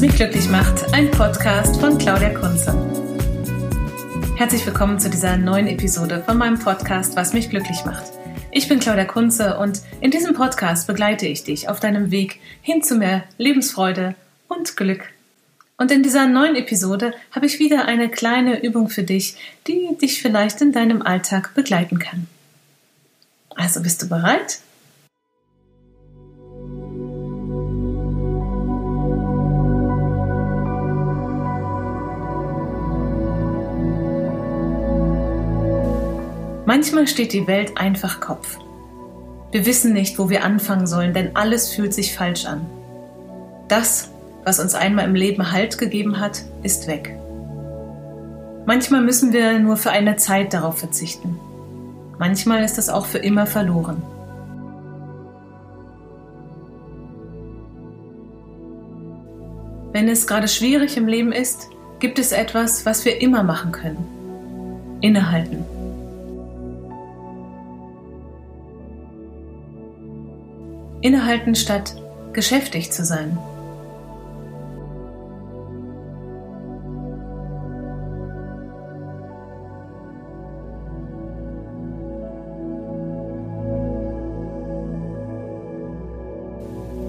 Mich glücklich macht, ein Podcast von Claudia Kunze. Herzlich willkommen zu dieser neuen Episode von meinem Podcast Was mich glücklich macht. Ich bin Claudia Kunze und in diesem Podcast begleite ich dich auf deinem Weg hin zu mehr Lebensfreude und Glück. Und in dieser neuen Episode habe ich wieder eine kleine Übung für dich, die dich vielleicht in deinem Alltag begleiten kann. Also bist du bereit? Manchmal steht die Welt einfach Kopf. Wir wissen nicht, wo wir anfangen sollen, denn alles fühlt sich falsch an. Das, was uns einmal im Leben Halt gegeben hat, ist weg. Manchmal müssen wir nur für eine Zeit darauf verzichten. Manchmal ist es auch für immer verloren. Wenn es gerade schwierig im Leben ist, gibt es etwas, was wir immer machen können. Innehalten. Innehalten statt geschäftig zu sein.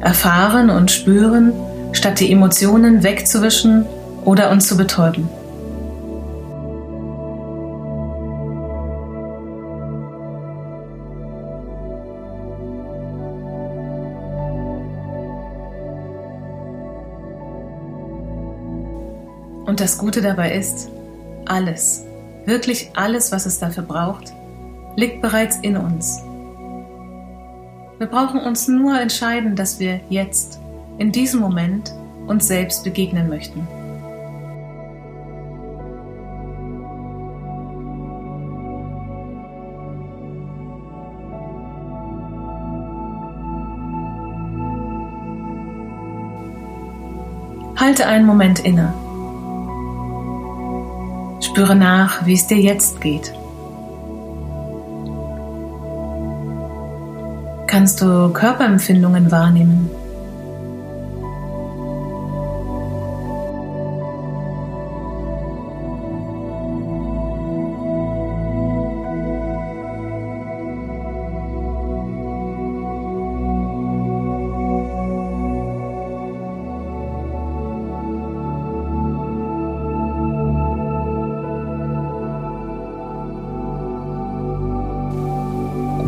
Erfahren und spüren, statt die Emotionen wegzuwischen oder uns zu betäuben. Das Gute dabei ist, alles, wirklich alles, was es dafür braucht, liegt bereits in uns. Wir brauchen uns nur entscheiden, dass wir jetzt, in diesem Moment, uns selbst begegnen möchten. Halte einen Moment inne Spüre nach, wie es dir jetzt geht. Kannst du Körperempfindungen wahrnehmen?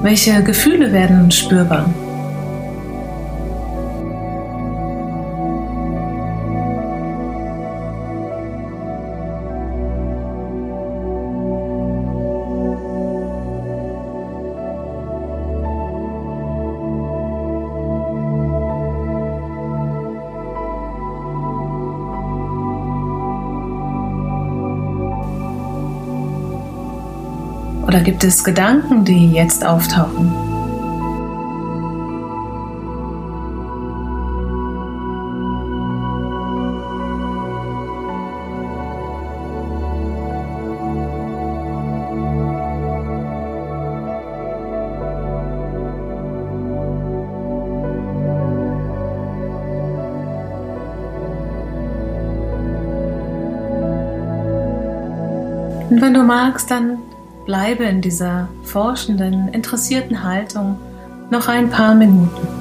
Welche Gefühle werden spürbar? Oder gibt es Gedanken, die jetzt auftauchen? Und wenn du magst, dann Bleibe in dieser forschenden, interessierten Haltung noch ein paar Minuten.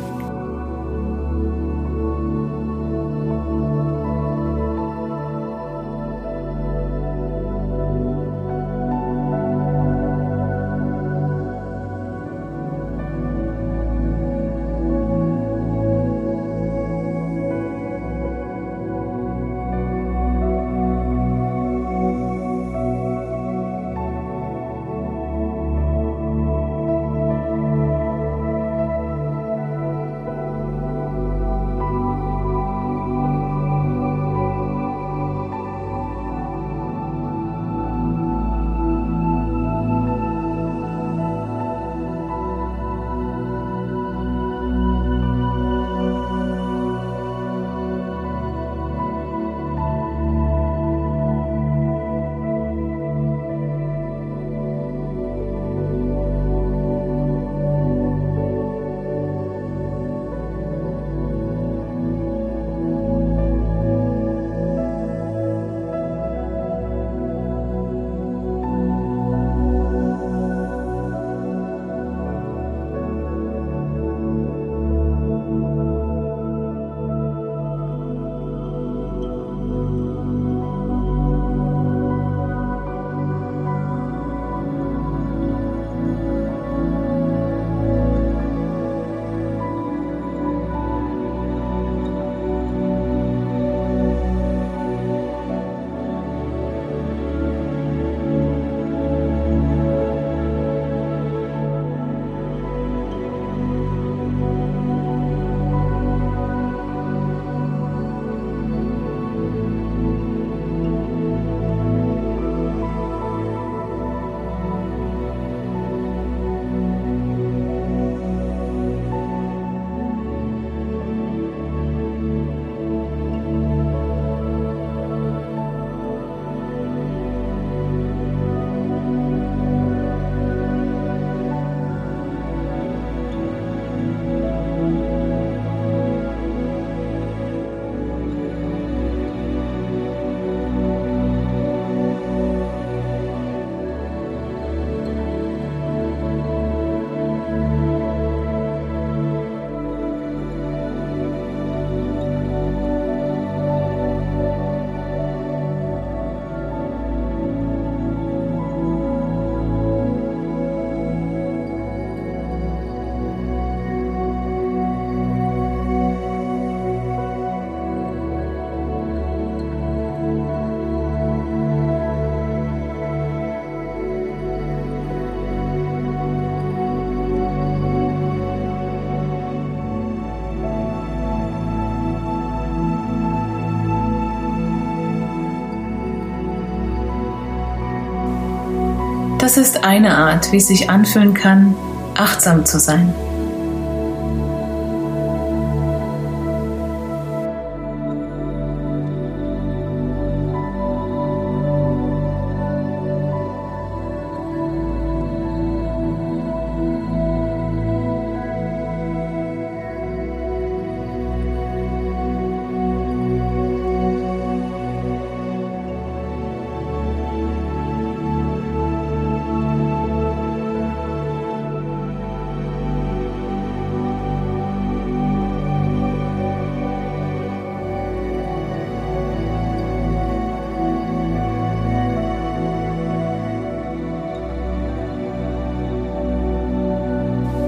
Das ist eine Art, wie es sich anfühlen kann, achtsam zu sein.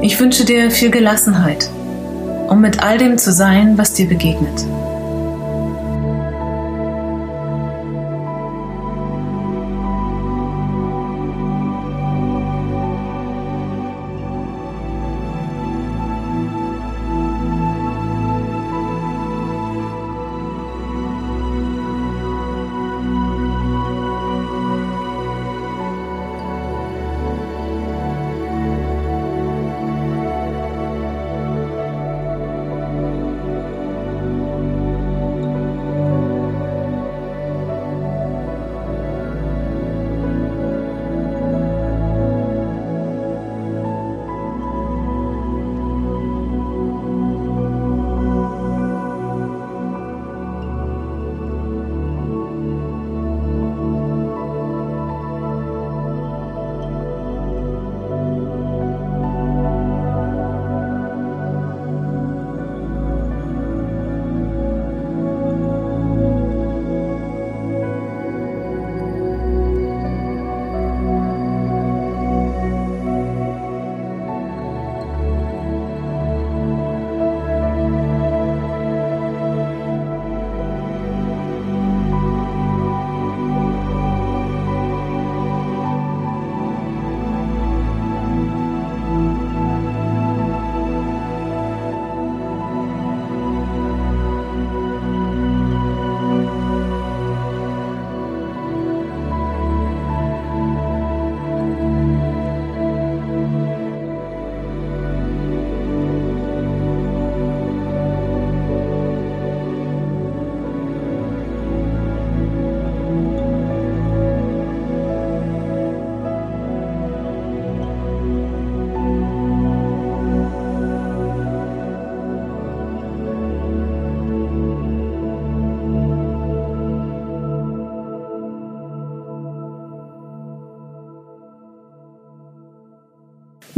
Ich wünsche dir viel Gelassenheit, um mit all dem zu sein, was dir begegnet.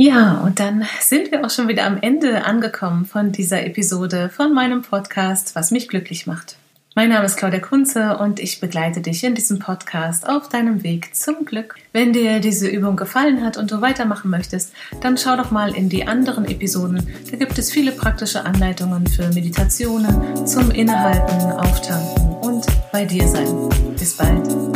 Ja, und dann sind wir auch schon wieder am Ende angekommen von dieser Episode von meinem Podcast, was mich glücklich macht. Mein Name ist Claudia Kunze und ich begleite dich in diesem Podcast auf deinem Weg zum Glück. Wenn dir diese Übung gefallen hat und du weitermachen möchtest, dann schau doch mal in die anderen Episoden. Da gibt es viele praktische Anleitungen für Meditationen zum Innehalten, Auftanken und bei dir sein. Bis bald.